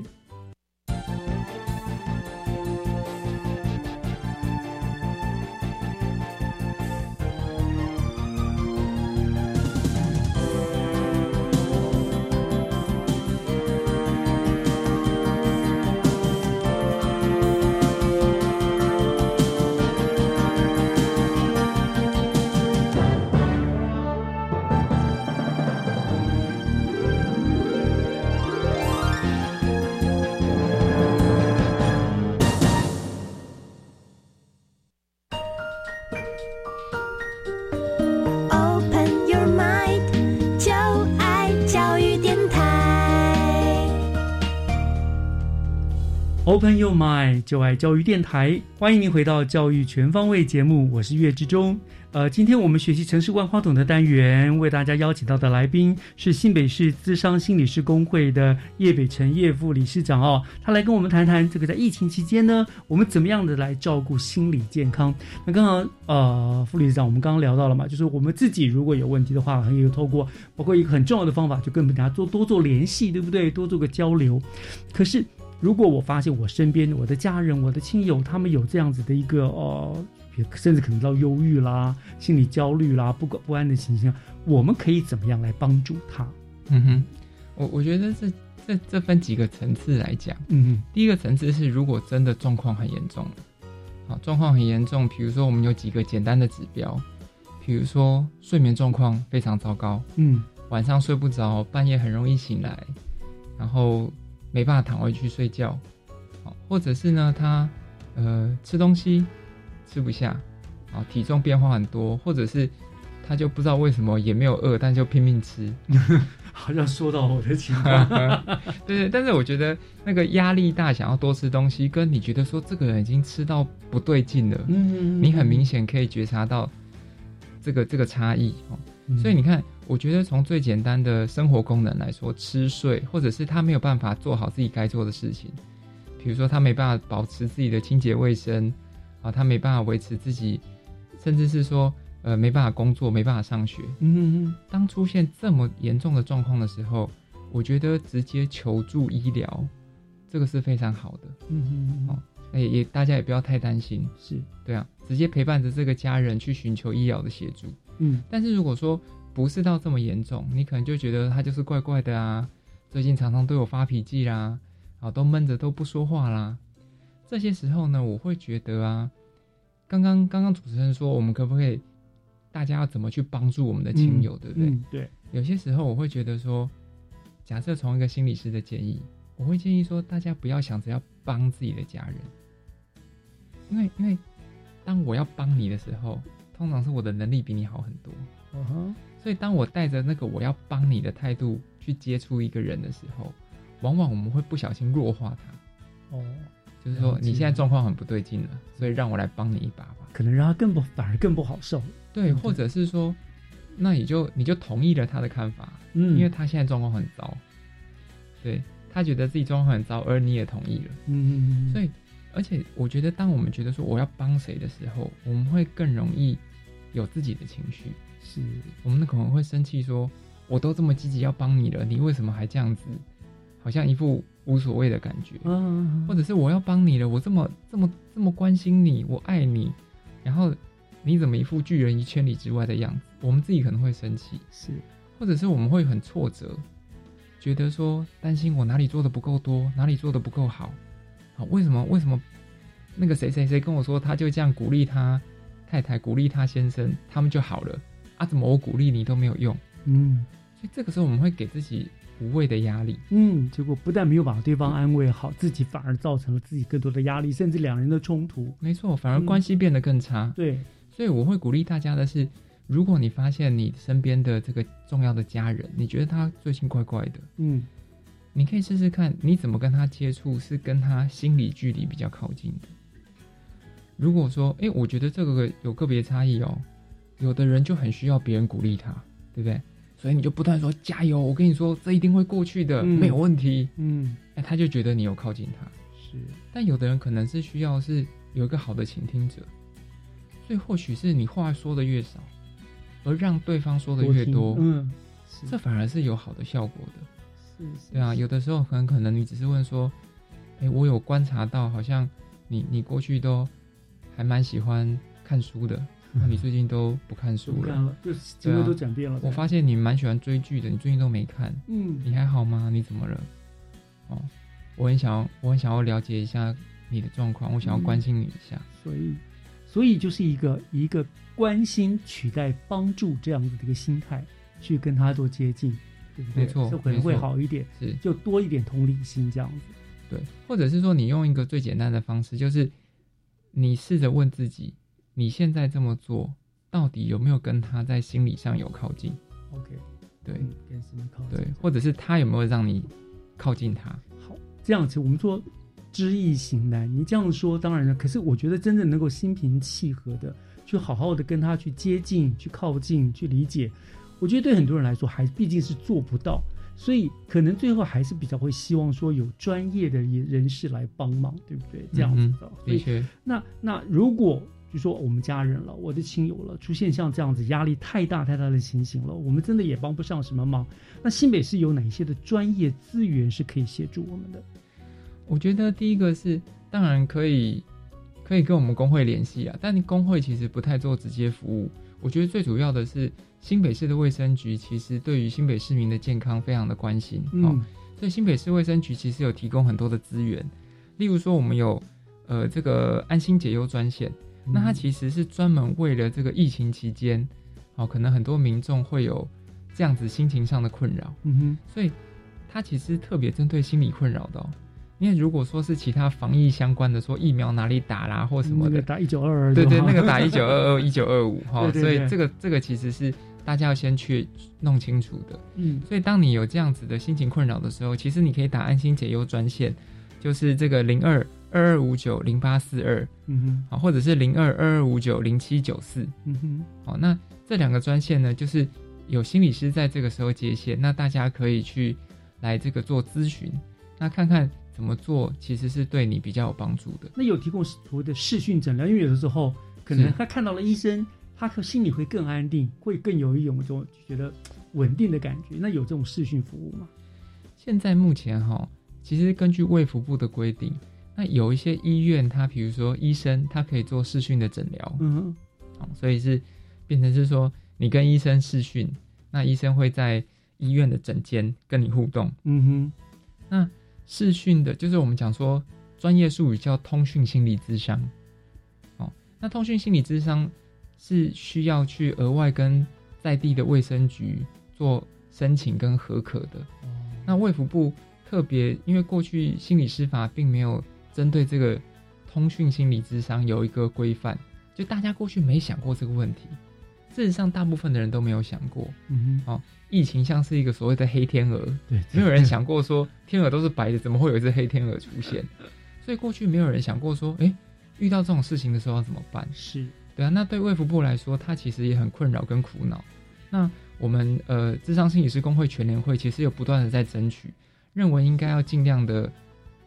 Open Your Mind，就爱教育电台，欢迎您回到教育全方位节目，我是岳志忠。呃，今天我们学习城市万花筒的单元，为大家邀请到的来宾是新北市资商心理师工会的叶北辰叶副理事长哦，他来跟我们谈谈这个在疫情期间呢，我们怎么样的来照顾心理健康。那刚刚呃，副理事长，我们刚刚聊到了嘛，就是我们自己如果有问题的话，可以透过包括一个很重要的方法，就跟大家做多做联系，对不对？多做个交流。可是。如果我发现我身边我的家人、我的亲友，他们有这样子的一个呃，甚至可能到忧郁啦、心理焦虑啦、不不安的情形，我们可以怎么样来帮助他？嗯哼，我我觉得这这这分几个层次来讲。嗯哼，第一个层次是如果真的状况很严重，好，状况很严重，比如说我们有几个简单的指标，比如说睡眠状况非常糟糕，嗯，晚上睡不着，半夜很容易醒来，然后。没办法躺回去睡觉，好，或者是呢，他呃吃东西吃不下，啊，体重变化很多，或者是他就不知道为什么也没有饿，但就拼命吃，<laughs> 好像说到我的情况，对 <laughs> 对，但是我觉得那个压力大，想要多吃东西，跟你觉得说这个人已经吃到不对劲了，嗯，你很明显可以觉察到这个这个差异哦，所以你看。我觉得从最简单的生活功能来说，吃睡，或者是他没有办法做好自己该做的事情，比如说他没办法保持自己的清洁卫生，啊，他没办法维持自己，甚至是说，呃，没办法工作，没办法上学。嗯嗯嗯。当出现这么严重的状况的时候，我觉得直接求助医疗，这个是非常好的。嗯嗯。哦，也也大家也不要太担心。是对啊，直接陪伴着这个家人去寻求医疗的协助。嗯。但是如果说，不是到这么严重，你可能就觉得他就是怪怪的啊，最近常常对我发脾气啦，啊，都闷着都不说话啦。这些时候呢，我会觉得啊，刚刚刚刚主持人说，我们可不可以大家要怎么去帮助我们的亲友，对不对？对。有些时候我会觉得说，假设从一个心理师的建议，我会建议说，大家不要想着要帮自己的家人，因为因为当我要帮你的时候，通常是我的能力比你好很多。嗯哼。所以，当我带着那个我要帮你的态度去接触一个人的时候，往往我们会不小心弱化他。哦，就是说你现在状况很不对劲了，所以让我来帮你一把吧。可能让他更不反而更不好受。对，或者是说，那你就你就同意了他的看法，嗯，因为他现在状况很糟，对他觉得自己状况很糟，而你也同意了，嗯嗯嗯。所以，而且我觉得，当我们觉得说我要帮谁的时候，我们会更容易有自己的情绪。是我们可能会生气，说我都这么积极要帮你了，你为什么还这样子？好像一副无所谓的感觉。嗯，或者是我要帮你了，我这么这么这么关心你，我爱你，然后你怎么一副拒人于千里之外的样子？我们自己可能会生气，是，或者是我们会很挫折，觉得说担心我哪里做的不够多，哪里做的不够好。好，为什么为什么那个谁谁谁跟我说，他就这样鼓励他太太，鼓励他先生，他们就好了。啊，怎么我鼓励你都没有用？嗯，所以这个时候我们会给自己无谓的压力。嗯，结果不但没有把对方安慰好，自己反而造成了自己更多的压力，甚至两人的冲突。没错，反而关系变得更差。对，所以我会鼓励大家的是，如果你发现你身边的这个重要的家人，你觉得他最近怪怪的，嗯，你可以试试看，你怎么跟他接触是跟他心理距离比较靠近的。如果说，哎，我觉得这个有个别差异哦。有的人就很需要别人鼓励他，对不对？所以你就不断说加油，我跟你说这一定会过去的，没有问题。嗯，哎，他就觉得你有靠近他。是，但有的人可能是需要是有一个好的倾听者，所以或许是你话说的越少，而让对方说的越多，嗯，这反而是有好的效果的。是，对啊，有的时候很可能你只是问说，哎，我有观察到，好像你你过去都还蛮喜欢看书的。那你最近都不看书了，看了就节目都转变了。我发现你蛮喜欢追剧的，你最近都没看，嗯，你还好吗？你怎么了？哦，我很想要，我很想要了解一下你的状况，我想要关心你一下。所以，所以就是一个一个关心取代帮助这样子的一个心态，去跟他做接近，对不对？没错，这可能会好一点，是就多一点同理心这样子。对，或者是说你用一个最简单的方式，就是你试着问自己。你现在这么做，到底有没有跟他在心理上有靠近？OK，对，跟什么靠近？对，或者是他有没有让你靠近他？好，这样子我们说，知易行难。你这样说当然了，可是我觉得真正能够心平气和的去好好的跟他去接近、去靠近、去理解，我觉得对很多人来说还毕竟是做不到。所以可能最后还是比较会希望说有专业的人士来帮忙，对不对？这样子的。的确。那那如果就说我们家人了，我的亲友了，出现像这样子压力太大太大的情形了，我们真的也帮不上什么忙。那新北市有哪些的专业资源是可以协助我们的？我觉得第一个是当然可以可以跟我们工会联系啊，但你工会其实不太做直接服务。我觉得最主要的是。新北市的卫生局其实对于新北市民的健康非常的关心，哦，所以新北市卫生局其实有提供很多的资源，例如说我们有呃这个安心解忧专线，那它其实是专门为了这个疫情期间，哦，可能很多民众会有这样子心情上的困扰，嗯哼，所以它其实特别针对心理困扰的。因为如果说是其他防疫相关的，说疫苗哪里打啦或什么的，打一九二二，对对，那个打一九二二、<laughs> 一九二五哈，所以这个这个其实是。大家要先去弄清楚的，嗯，所以当你有这样子的心情困扰的时候，其实你可以打安心解忧专线，就是这个零二二二五九零八四二，嗯哼，好，或者是零二二二五九零七九四，嗯哼，好，那这两个专线呢，就是有心理师在这个时候接线，那大家可以去来这个做咨询，那看看怎么做，其实是对你比较有帮助的。那有提供所谓的视讯诊疗，因为有的时候可能他看到了医生。他可心里会更安定，会更有一种这种觉得稳定的感觉。那有这种视讯服务吗？现在目前哈，其实根据卫福部的规定，那有一些医院，他比如说医生，他可以做视讯的诊疗。嗯，哦，所以是变成是说，你跟医生视讯，那医生会在医院的诊间跟你互动。嗯哼，那视讯的，就是我们讲说专业术语叫通讯心理咨商。哦，那通讯心理咨商。是需要去额外跟在地的卫生局做申请跟核可的。那卫福部特别，因为过去心理师法并没有针对这个通讯心理智商有一个规范，就大家过去没想过这个问题。事实上，大部分的人都没有想过。嗯哼，哦，疫情像是一个所谓的黑天鹅，对，没有人想过说 <laughs> 天鹅都是白的，怎么会有一只黑天鹅出现？所以过去没有人想过说，哎，遇到这种事情的时候要怎么办？是。对啊，那对卫福部来说，他其实也很困扰跟苦恼。那我们呃，智商心理师工会全联会其实有不断的在争取，认为应该要尽量的、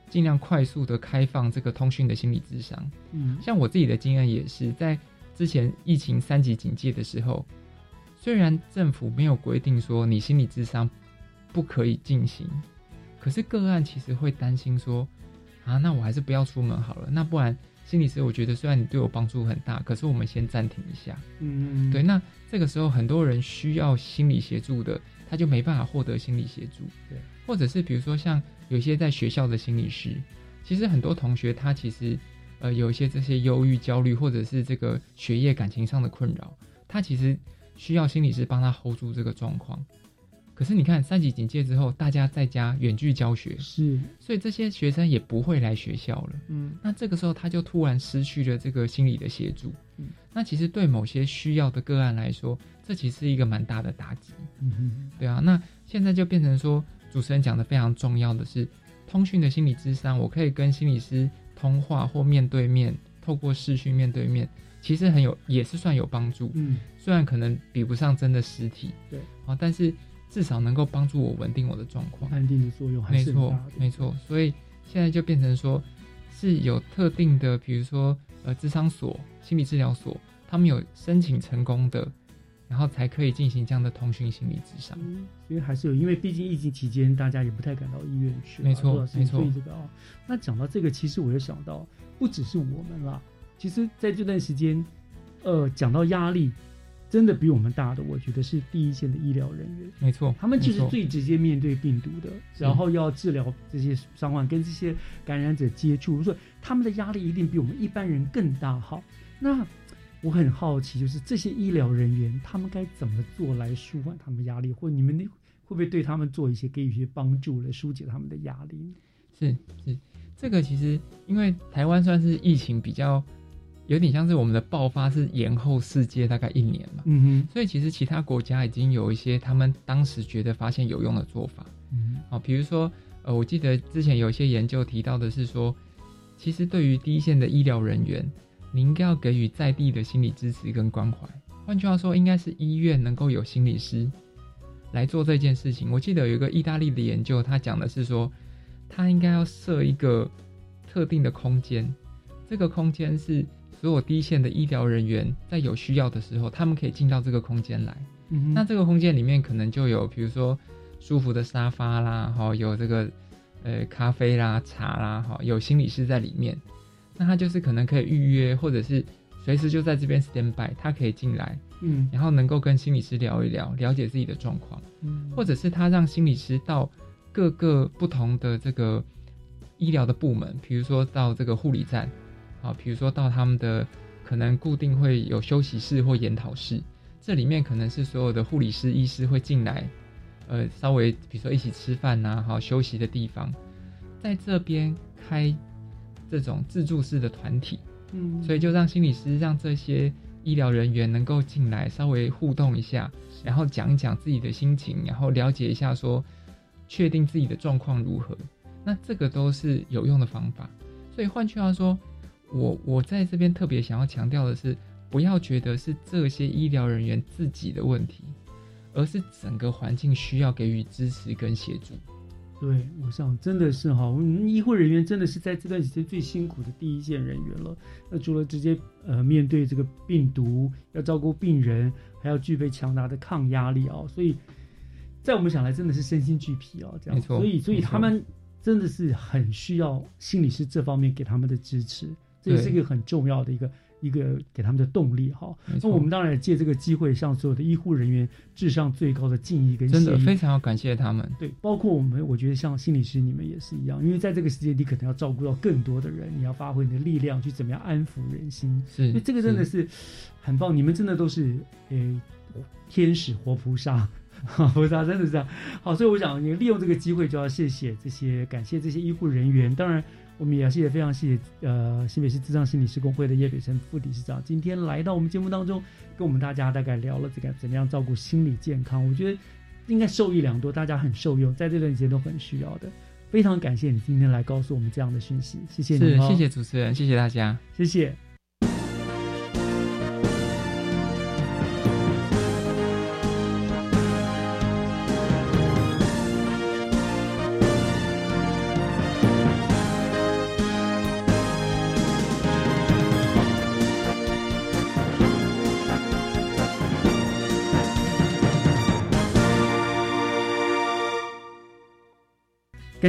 尽量快速的开放这个通讯的心理智商。嗯，像我自己的经验也是，在之前疫情三级警戒的时候，虽然政府没有规定说你心理智商不可以进行，可是个案其实会担心说，啊，那我还是不要出门好了，那不然。心理师，我觉得虽然你对我帮助很大，可是我们先暂停一下。嗯，对。那这个时候，很多人需要心理协助的，他就没办法获得心理协助。对。或者是比如说像有些在学校的心理师，其实很多同学他其实呃有一些这些忧郁、焦虑，或者是这个学业、感情上的困扰，他其实需要心理师帮他 hold 住这个状况。可是你看，三级警戒之后，大家在家远距教学，是，所以这些学生也不会来学校了。嗯，那这个时候他就突然失去了这个心理的协助。嗯，那其实对某些需要的个案来说，这其实是一个蛮大的打击。嗯哼，对啊，那现在就变成说，主持人讲的非常重要的是，通讯的心理智商，我可以跟心理师通话或面对面，透过视讯面对面，其实很有，也是算有帮助。嗯，虽然可能比不上真的实体。对，啊，但是。至少能够帮助我稳定我的状况，安定的作用还是没错，没错。所以现在就变成说，是有特定的，比如说呃，智商所、心理治疗所，他们有申请成功的，然后才可以进行这样的通讯心理智商。因为还是有，因为毕竟疫情期间，大家也不太敢到医院去，没错，没错。这个哦，那讲到这个，其实我又想到，不只是我们啦，其实在这段时间，呃，讲到压力。真的比我们大的，我觉得是第一线的医疗人员。没错，他们就是最直接面对病毒的，然后要治疗这些伤患，跟这些感染者接触，所以他们的压力一定比我们一般人更大。好，那我很好奇，就是这些医疗人员他们该怎么做来舒缓他们压力，或你们会不会对他们做一些给予一些帮助来疏解他们的压力？是是，这个其实因为台湾算是疫情比较。有点像是我们的爆发是延后世界大概一年嘛，嗯哼，所以其实其他国家已经有一些他们当时觉得发现有用的做法，嗯，好，比如说呃，我记得之前有一些研究提到的是说，其实对于第一线的医疗人员，你应该要给予在地的心理支持跟关怀。换句话说，应该是医院能够有心理师来做这件事情。我记得有一个意大利的研究，他讲的是说，他应该要设一个特定的空间，这个空间是所有第一线的医疗人员在有需要的时候，他们可以进到这个空间来。嗯那这个空间里面可能就有，比如说舒服的沙发啦，哈，有这个呃咖啡啦、茶啦，哈，有心理师在里面。那他就是可能可以预约，或者是随时就在这边 stand by，他可以进来，嗯。然后能够跟心理师聊一聊，了解自己的状况，嗯。或者是他让心理师到各个不同的这个医疗的部门，比如说到这个护理站，好，比如说到他们的可能固定会有休息室或研讨室，这里面可能是所有的护理师、医师会进来，呃，稍微比如说一起吃饭呐、好休息的地方，在这边开这种自助式的团体，嗯所以就让心理师让这些医疗人员能够进来稍微互动一下，然后讲一讲自己的心情，然后了解一下说，确定自己的状况如何。那这个都是有用的方法。所以换句话说，我我在这边特别想要强调的是，不要觉得是这些医疗人员自己的问题，而是整个环境需要给予支持跟协助。对，我想真的是哈，我们医护人员真的是在这段时间最辛苦的第一线人员了。那除了直接呃面对这个病毒，要照顾病人，还要具备强大的抗压力啊，所以在我们想来真的是身心俱疲啊，这样。没错所以所以他们真的是很需要心理师这方面给他们的支持，这也是一个很重要的一个一个给他们的动力哈。那我们当然也借这个机会向所有的医护人员致上最高的敬意跟真的非常要感谢他们。对，包括我们，我觉得像心理师你们也是一样，因为在这个世界，你可能要照顾到更多的人，你要发挥你的力量去怎么样安抚人心。是所以这个真的是很棒，你们真的都是诶、天使活菩萨。<laughs> 菩萨真的是这样，好，所以我想你利用这个机会，就要谢谢这些感谢这些医护人员。当然，我们也要谢谢非常谢谢呃新北市智障心理师工会的叶北辰副理事长，今天来到我们节目当中，跟我们大家大概聊了这个怎么样照顾心理健康。我觉得应该受益良多，大家很受用，在这段时间都很需要的。非常感谢你今天来告诉我们这样的讯息，谢谢你、哦，是谢谢主持人，谢谢大家。谢谢。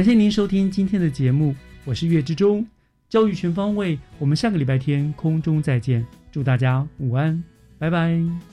感谢您收听今天的节目，我是岳志忠，教育全方位，我们下个礼拜天空中再见，祝大家午安，拜拜。